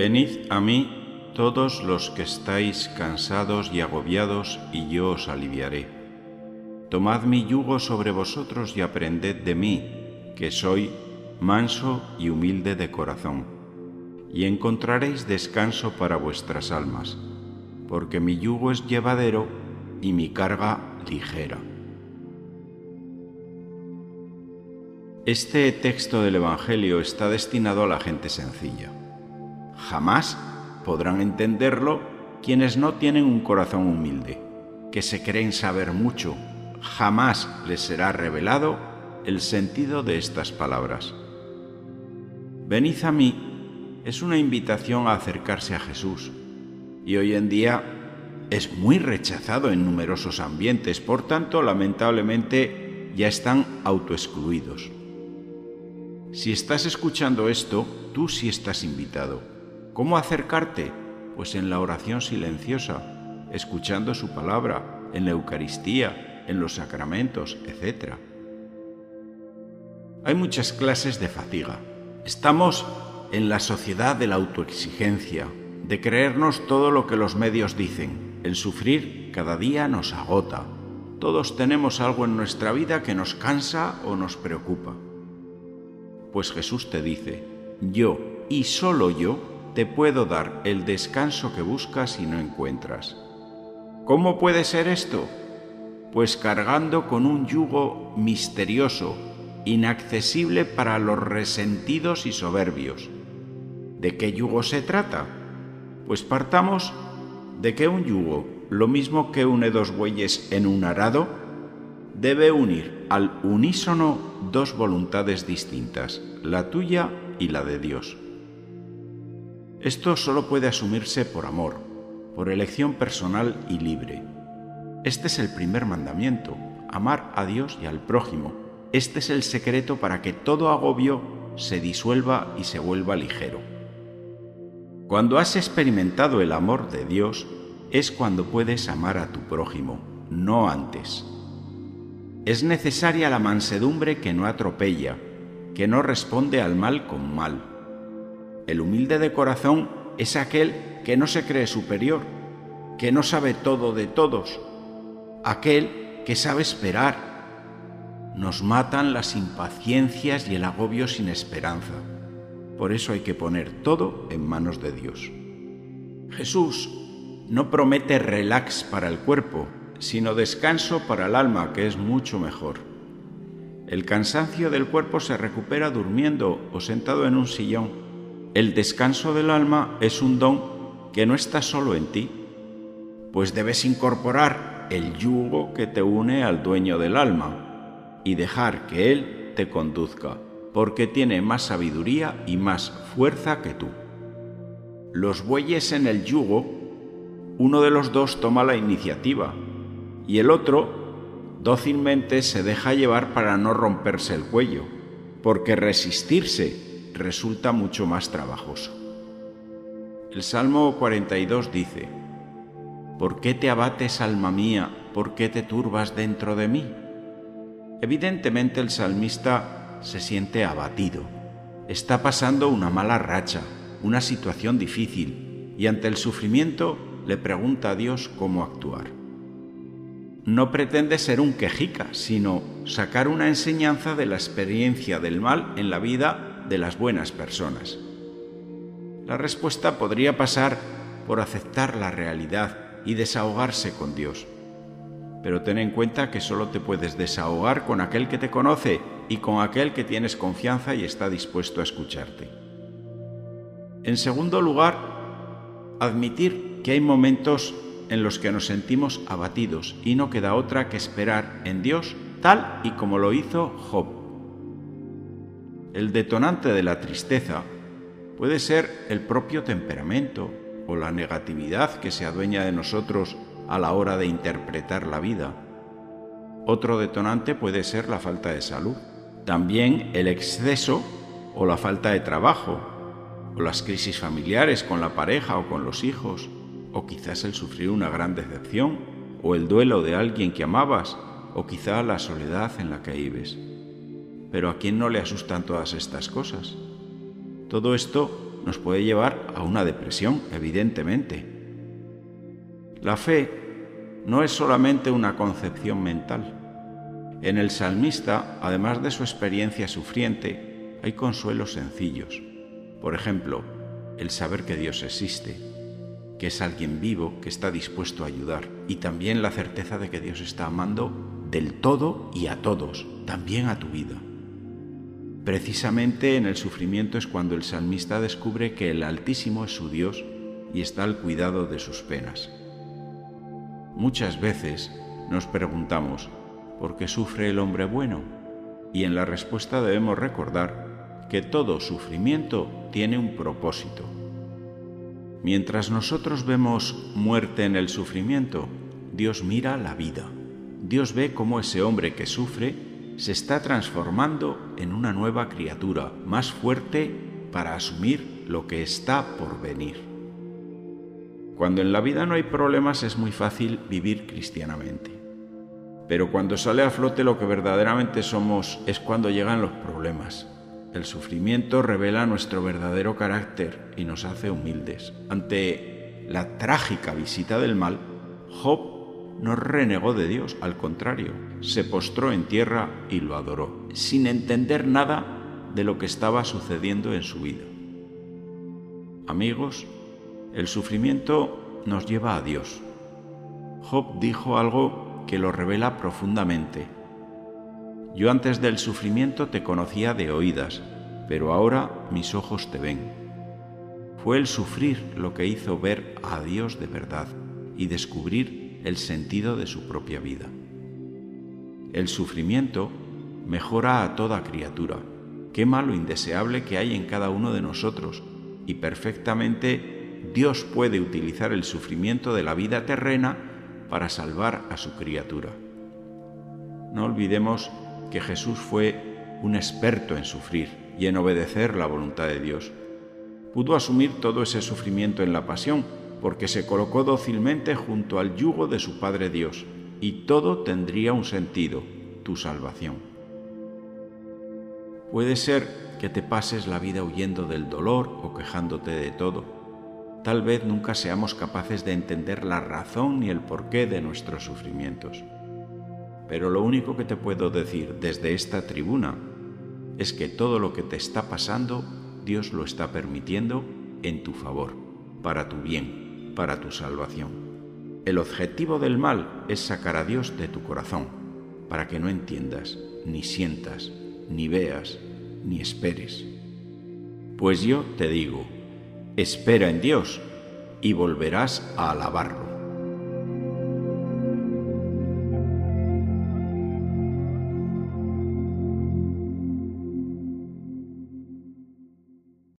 Venid a mí todos los que estáis cansados y agobiados, y yo os aliviaré. Tomad mi yugo sobre vosotros y aprended de mí, que soy manso y humilde de corazón, y encontraréis descanso para vuestras almas, porque mi yugo es llevadero y mi carga ligera. Este texto del Evangelio está destinado a la gente sencilla Jamás podrán entenderlo quienes no tienen un corazón humilde, que se creen saber mucho. Jamás les será revelado el sentido de estas palabras. Venid a mí es una invitación a acercarse a Jesús y hoy en día es muy rechazado en numerosos ambientes, por tanto lamentablemente ya están autoexcluidos. Si estás escuchando esto, tú sí estás invitado ¿Cómo acercarte? Pues en la oración silenciosa, escuchando su palabra, en la Eucaristía, en los sacramentos, etc. Hay muchas clases de fatiga. Estamos en la sociedad de la autoexigencia, de creernos todo lo que los medios dicen. El sufrir cada día nos agota. Todos tenemos algo en nuestra vida que nos cansa o nos preocupa. Pues Jesús te dice, yo y solo yo te puedo dar el descanso que buscas y no encuentras. ¿Cómo puede ser esto? Pues cargando con un yugo misterioso, inaccesible para los resentidos y soberbios. ¿De qué yugo se trata? Pues partamos de que un yugo, lo mismo que une dos bueyes en un arado, debe unir al unísono dos voluntades distintas, la tuya y la de Dios. Esto solo puede asumirse por amor, por elección personal y libre. Este es el primer mandamiento, amar a Dios y al prójimo. Este es el secreto para que todo agobio se disuelva y se vuelva ligero. Cuando has experimentado el amor de Dios, es cuando puedes amar a tu prójimo, no antes. Es necesaria la mansedumbre que no atropella, que no responde al mal con mal el humilde de corazón es aquel que no se cree superior, que no sabe todo de todos, aquel que sabe esperar. Nos matan las impaciencias y el agobio sin esperanza. Por eso hay que poner todo en manos de Dios. Jesús no promete relax para el cuerpo, sino descanso para el alma, que es mucho mejor. El cansancio del cuerpo se recupera durmiendo o sentado en un sillón el descanso del alma es un don que no está solo en ti, pues debes incorporar el yugo que te une al dueño del alma y dejar que Él te conduzca, porque tiene más sabiduría y más fuerza que tú. Los bueyes en el yugo, uno de los dos toma la iniciativa y el otro dócilmente se deja llevar para no romperse el cuello, porque resistirse resulta mucho más trabajoso. El Salmo 42 dice, ¿Por qué te abates, alma mía? ¿Por qué te turbas dentro de mí? Evidentemente el salmista se siente abatido. Está pasando una mala racha, una situación difícil, y ante el sufrimiento le pregunta a Dios cómo actuar. No pretende ser un quejica, sino sacar una enseñanza de la experiencia del mal en la vida de las buenas personas? La respuesta podría pasar por aceptar la realidad y desahogarse con Dios. Pero ten en cuenta que solo te puedes desahogar con aquel que te conoce y con aquel que tienes confianza y está dispuesto a escucharte. En segundo lugar, admitir que hay momentos en los que nos sentimos abatidos y no queda otra que esperar en Dios tal y como lo hizo Job. El detonante de la tristeza puede ser el propio temperamento o la negatividad que se adueña de nosotros a la hora de interpretar la vida. Otro detonante puede ser la falta de salud. También el exceso o la falta de trabajo, o las crisis familiares con la pareja o con los hijos, o quizás el sufrir una gran decepción, o el duelo de alguien que amabas, o quizá la soledad en la que vives. Pero ¿a quién no le asustan todas estas cosas? Todo esto nos puede llevar a una depresión, evidentemente. La fe no es solamente una concepción mental. En el salmista, además de su experiencia sufriente, hay consuelos sencillos. Por ejemplo, el saber que Dios existe, que es alguien vivo que está dispuesto a ayudar, y también la certeza de que Dios está amando del todo y a todos, también a tu vida. Precisamente en el sufrimiento es cuando el salmista descubre que el Altísimo es su Dios y está al cuidado de sus penas. Muchas veces nos preguntamos, ¿por qué sufre el hombre bueno? Y en la respuesta debemos recordar que todo sufrimiento tiene un propósito. Mientras nosotros vemos muerte en el sufrimiento, Dios mira la vida. Dios ve cómo ese hombre que sufre se está transformando en una nueva criatura, más fuerte para asumir lo que está por venir. Cuando en la vida no hay problemas es muy fácil vivir cristianamente. Pero cuando sale a flote lo que verdaderamente somos es cuando llegan los problemas. El sufrimiento revela nuestro verdadero carácter y nos hace humildes. Ante la trágica visita del mal, Job no renegó de Dios, al contrario, se postró en tierra y lo adoró, sin entender nada de lo que estaba sucediendo en su vida. Amigos, el sufrimiento nos lleva a Dios. Job dijo algo que lo revela profundamente. Yo antes del sufrimiento te conocía de oídas, pero ahora mis ojos te ven. Fue el sufrir lo que hizo ver a Dios de verdad y descubrir el sentido de su propia vida. El sufrimiento mejora a toda criatura, quema lo indeseable que hay en cada uno de nosotros y perfectamente Dios puede utilizar el sufrimiento de la vida terrena para salvar a su criatura. No olvidemos que Jesús fue un experto en sufrir y en obedecer la voluntad de Dios. Pudo asumir todo ese sufrimiento en la pasión porque se colocó dócilmente junto al yugo de su Padre Dios, y todo tendría un sentido, tu salvación. Puede ser que te pases la vida huyendo del dolor o quejándote de todo. Tal vez nunca seamos capaces de entender la razón ni el porqué de nuestros sufrimientos. Pero lo único que te puedo decir desde esta tribuna es que todo lo que te está pasando, Dios lo está permitiendo en tu favor, para tu bien para tu salvación. El objetivo del mal es sacar a Dios de tu corazón, para que no entiendas, ni sientas, ni veas, ni esperes. Pues yo te digo, espera en Dios y volverás a alabarlo.